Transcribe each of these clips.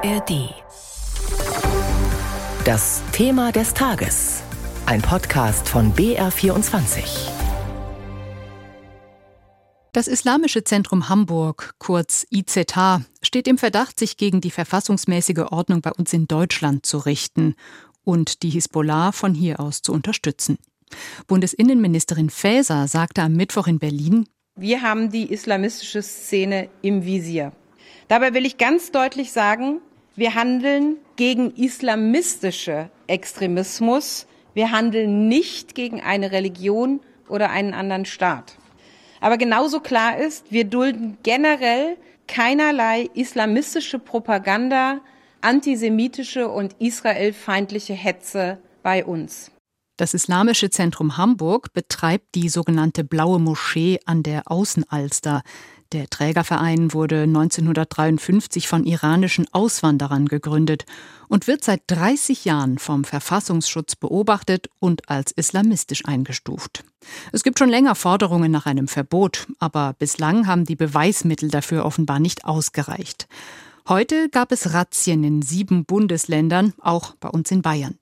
ARD. Das Thema des Tages. Ein Podcast von BR24. Das Islamische Zentrum Hamburg, kurz IZH, steht im Verdacht, sich gegen die verfassungsmäßige Ordnung bei uns in Deutschland zu richten und die Hisbollah von hier aus zu unterstützen. Bundesinnenministerin Faeser sagte am Mittwoch in Berlin, wir haben die islamistische Szene im Visier. Dabei will ich ganz deutlich sagen, wir handeln gegen islamistische Extremismus. Wir handeln nicht gegen eine Religion oder einen anderen Staat. Aber genauso klar ist, wir dulden generell keinerlei islamistische Propaganda, antisemitische und israelfeindliche Hetze bei uns. Das Islamische Zentrum Hamburg betreibt die sogenannte Blaue Moschee an der Außenalster. Der Trägerverein wurde 1953 von iranischen Auswanderern gegründet und wird seit 30 Jahren vom Verfassungsschutz beobachtet und als islamistisch eingestuft. Es gibt schon länger Forderungen nach einem Verbot, aber bislang haben die Beweismittel dafür offenbar nicht ausgereicht. Heute gab es Razzien in sieben Bundesländern, auch bei uns in Bayern.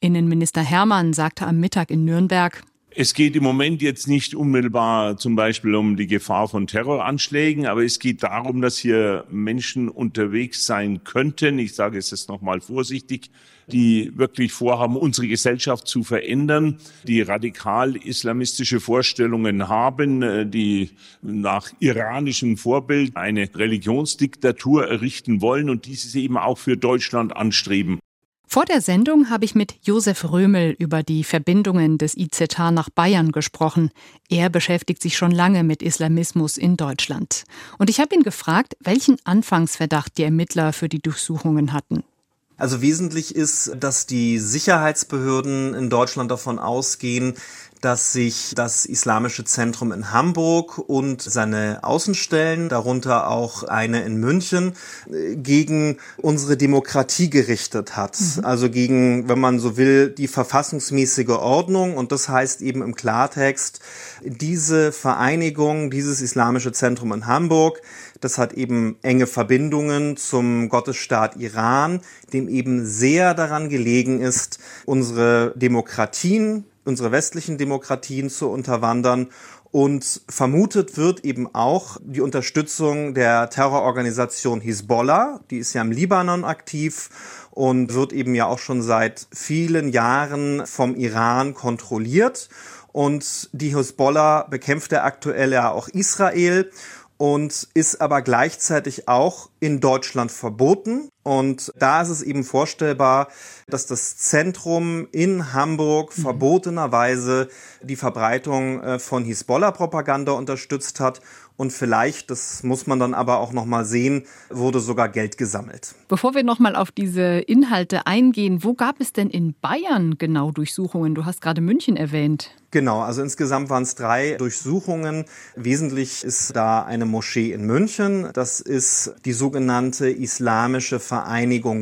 Innenminister Hermann sagte am Mittag in Nürnberg, es geht im Moment jetzt nicht unmittelbar zum Beispiel um die Gefahr von Terroranschlägen, aber es geht darum, dass hier Menschen unterwegs sein könnten. Ich sage es jetzt nochmal vorsichtig, die wirklich vorhaben, unsere Gesellschaft zu verändern, die radikal islamistische Vorstellungen haben, die nach iranischem Vorbild eine Religionsdiktatur errichten wollen und dieses eben auch für Deutschland anstreben. Vor der Sendung habe ich mit Josef Römel über die Verbindungen des IZH nach Bayern gesprochen. Er beschäftigt sich schon lange mit Islamismus in Deutschland. Und ich habe ihn gefragt, welchen Anfangsverdacht die Ermittler für die Durchsuchungen hatten. Also wesentlich ist, dass die Sicherheitsbehörden in Deutschland davon ausgehen, dass sich das Islamische Zentrum in Hamburg und seine Außenstellen, darunter auch eine in München, gegen unsere Demokratie gerichtet hat. Mhm. Also gegen, wenn man so will, die verfassungsmäßige Ordnung. Und das heißt eben im Klartext, diese Vereinigung, dieses Islamische Zentrum in Hamburg, das hat eben enge Verbindungen zum Gottesstaat Iran, dem eben sehr daran gelegen ist, unsere Demokratien, unsere westlichen Demokratien zu unterwandern. Und vermutet wird eben auch die Unterstützung der Terrororganisation Hisbollah, die ist ja im Libanon aktiv und wird eben ja auch schon seit vielen Jahren vom Iran kontrolliert. Und die Hisbollah bekämpft ja aktuell ja auch Israel und ist aber gleichzeitig auch in Deutschland verboten. Und da ist es eben vorstellbar, dass das Zentrum in Hamburg mhm. verbotenerweise die Verbreitung äh, von Hisbollah-Propaganda unterstützt hat und vielleicht, das muss man dann aber auch noch mal sehen, wurde sogar Geld gesammelt. Bevor wir noch mal auf diese Inhalte eingehen, wo gab es denn in Bayern genau Durchsuchungen? Du hast gerade München erwähnt. Genau, also insgesamt waren es drei Durchsuchungen. Wesentlich ist da eine Moschee in München. Das ist die sogenannte Islamische Vereinigung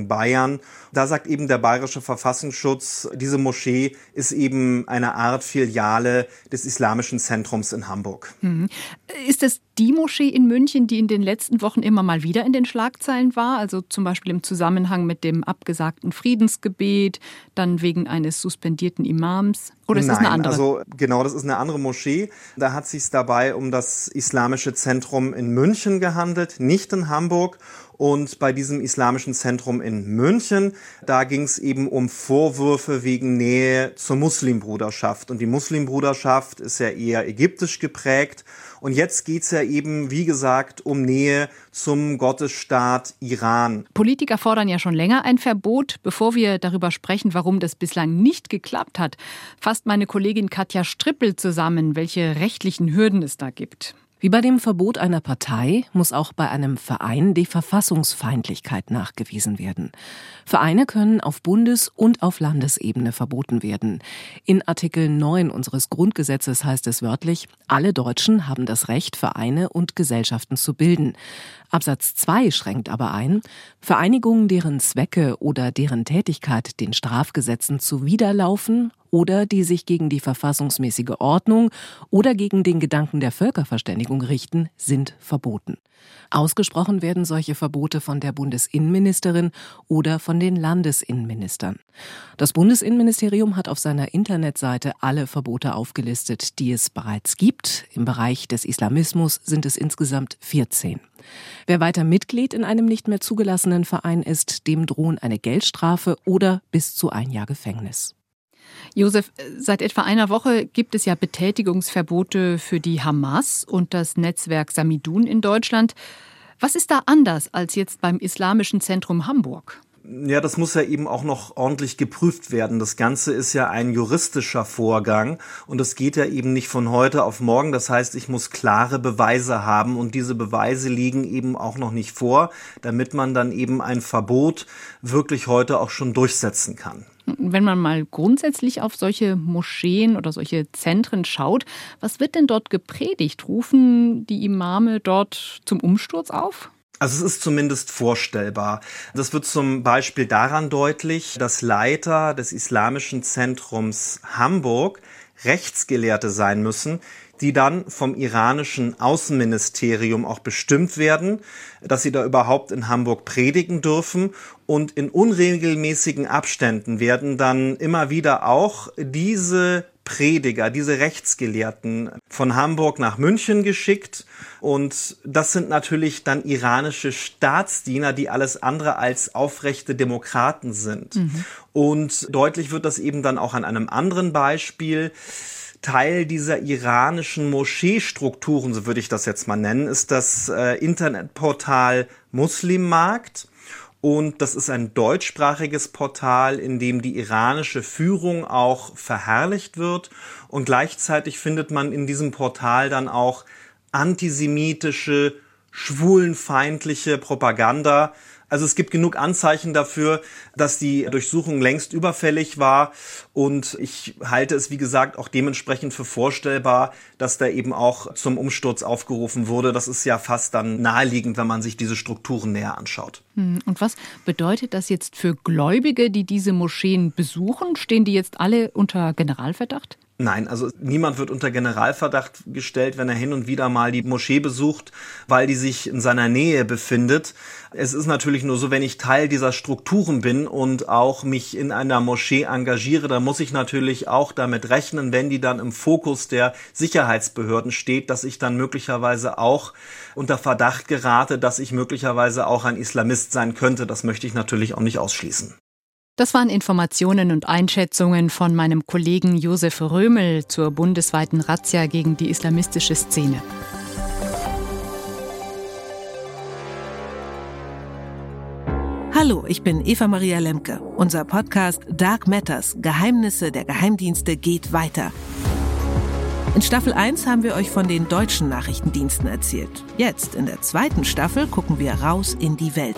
Bayern. Da sagt eben der Bayerische Verfassungsschutz, diese Moschee ist eben eine Art Filiale des Islamischen Zentrums in Hamburg. Mhm. Ist es die Moschee in München, die in den letzten Wochen immer mal wieder in den Schlagzeilen war, also zum Beispiel im Zusammenhang mit dem abgesagten Friedensgebet, dann wegen eines suspendierten Imams? Oder ist Nein, das eine andere? Also genau, das ist eine andere Moschee. Da hat es sich dabei um das Islamische Zentrum in München gehandelt, nicht in Hamburg. Und bei diesem islamischen Zentrum in München, da ging es eben um Vorwürfe wegen Nähe zur Muslimbruderschaft. Und die Muslimbruderschaft ist ja eher ägyptisch geprägt. Und jetzt geht's ja eben, wie gesagt, um Nähe zum Gottesstaat Iran. Politiker fordern ja schon länger ein Verbot. Bevor wir darüber sprechen, warum das bislang nicht geklappt hat, fasst meine Kollegin Katja Strippel zusammen, welche rechtlichen Hürden es da gibt. Wie bei dem Verbot einer Partei muss auch bei einem Verein die Verfassungsfeindlichkeit nachgewiesen werden. Vereine können auf Bundes- und auf Landesebene verboten werden. In Artikel 9 unseres Grundgesetzes heißt es wörtlich, alle Deutschen haben das Recht, Vereine und Gesellschaften zu bilden. Absatz 2 schränkt aber ein, Vereinigungen, deren Zwecke oder deren Tätigkeit den Strafgesetzen zuwiderlaufen oder die sich gegen die verfassungsmäßige Ordnung oder gegen den Gedanken der Völkerverständigung richten, sind verboten. Ausgesprochen werden solche Verbote von der Bundesinnenministerin oder von den Landesinnenministern. Das Bundesinnenministerium hat auf seiner Internetseite alle Verbote aufgelistet, die es bereits gibt. Im Bereich des Islamismus sind es insgesamt 14. Wer weiter Mitglied in einem nicht mehr zugelassenen Verein ist, dem drohen eine Geldstrafe oder bis zu ein Jahr Gefängnis. Josef, seit etwa einer Woche gibt es ja Betätigungsverbote für die Hamas und das Netzwerk Samidun in Deutschland. Was ist da anders als jetzt beim Islamischen Zentrum Hamburg? Ja, das muss ja eben auch noch ordentlich geprüft werden. Das Ganze ist ja ein juristischer Vorgang und es geht ja eben nicht von heute auf morgen. Das heißt, ich muss klare Beweise haben und diese Beweise liegen eben auch noch nicht vor, damit man dann eben ein Verbot wirklich heute auch schon durchsetzen kann. Wenn man mal grundsätzlich auf solche Moscheen oder solche Zentren schaut, was wird denn dort gepredigt? Rufen die Imame dort zum Umsturz auf? Also es ist zumindest vorstellbar. Das wird zum Beispiel daran deutlich, dass Leiter des Islamischen Zentrums Hamburg Rechtsgelehrte sein müssen, die dann vom iranischen Außenministerium auch bestimmt werden, dass sie da überhaupt in Hamburg predigen dürfen. Und in unregelmäßigen Abständen werden dann immer wieder auch diese Prediger, diese Rechtsgelehrten von Hamburg nach München geschickt. Und das sind natürlich dann iranische Staatsdiener, die alles andere als aufrechte Demokraten sind. Mhm. Und deutlich wird das eben dann auch an einem anderen Beispiel. Teil dieser iranischen Moscheestrukturen, so würde ich das jetzt mal nennen, ist das äh, Internetportal Muslimmarkt. Und das ist ein deutschsprachiges Portal, in dem die iranische Führung auch verherrlicht wird. Und gleichzeitig findet man in diesem Portal dann auch antisemitische, schwulenfeindliche Propaganda, also es gibt genug Anzeichen dafür, dass die Durchsuchung längst überfällig war. Und ich halte es, wie gesagt, auch dementsprechend für vorstellbar, dass da eben auch zum Umsturz aufgerufen wurde. Das ist ja fast dann naheliegend, wenn man sich diese Strukturen näher anschaut. Hm, und was bedeutet das jetzt für Gläubige, die diese Moscheen besuchen? Stehen die jetzt alle unter Generalverdacht? Nein, also niemand wird unter Generalverdacht gestellt, wenn er hin und wieder mal die Moschee besucht, weil die sich in seiner Nähe befindet. Es ist natürlich nur so, wenn ich Teil dieser Strukturen bin und auch mich in einer Moschee engagiere, dann muss ich natürlich auch damit rechnen, wenn die dann im Fokus der Sicherheitsbehörden steht, dass ich dann möglicherweise auch unter Verdacht gerate, dass ich möglicherweise auch ein Islamist sein könnte. Das möchte ich natürlich auch nicht ausschließen. Das waren Informationen und Einschätzungen von meinem Kollegen Josef Römel zur bundesweiten Razzia gegen die islamistische Szene. Hallo, ich bin Eva Maria Lemke. Unser Podcast Dark Matters Geheimnisse der Geheimdienste geht weiter. In Staffel 1 haben wir euch von den deutschen Nachrichtendiensten erzählt. Jetzt, in der zweiten Staffel, gucken wir raus in die Welt.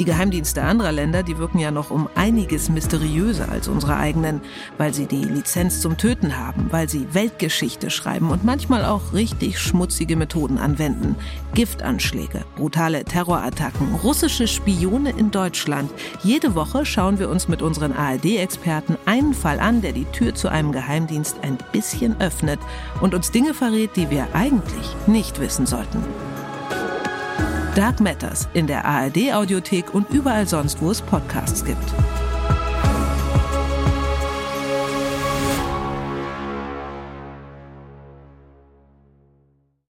Die Geheimdienste anderer Länder, die wirken ja noch um einiges mysteriöser als unsere eigenen, weil sie die Lizenz zum Töten haben, weil sie Weltgeschichte schreiben und manchmal auch richtig schmutzige Methoden anwenden. Giftanschläge, brutale Terrorattacken, russische Spione in Deutschland. Jede Woche schauen wir uns mit unseren ARD-Experten einen Fall an, der die Tür zu einem Geheimdienst ein bisschen öffnet und uns Dinge verrät, die wir eigentlich nicht wissen sollten. Dark Matters in der ARD Audiothek und überall sonst, wo es Podcasts gibt.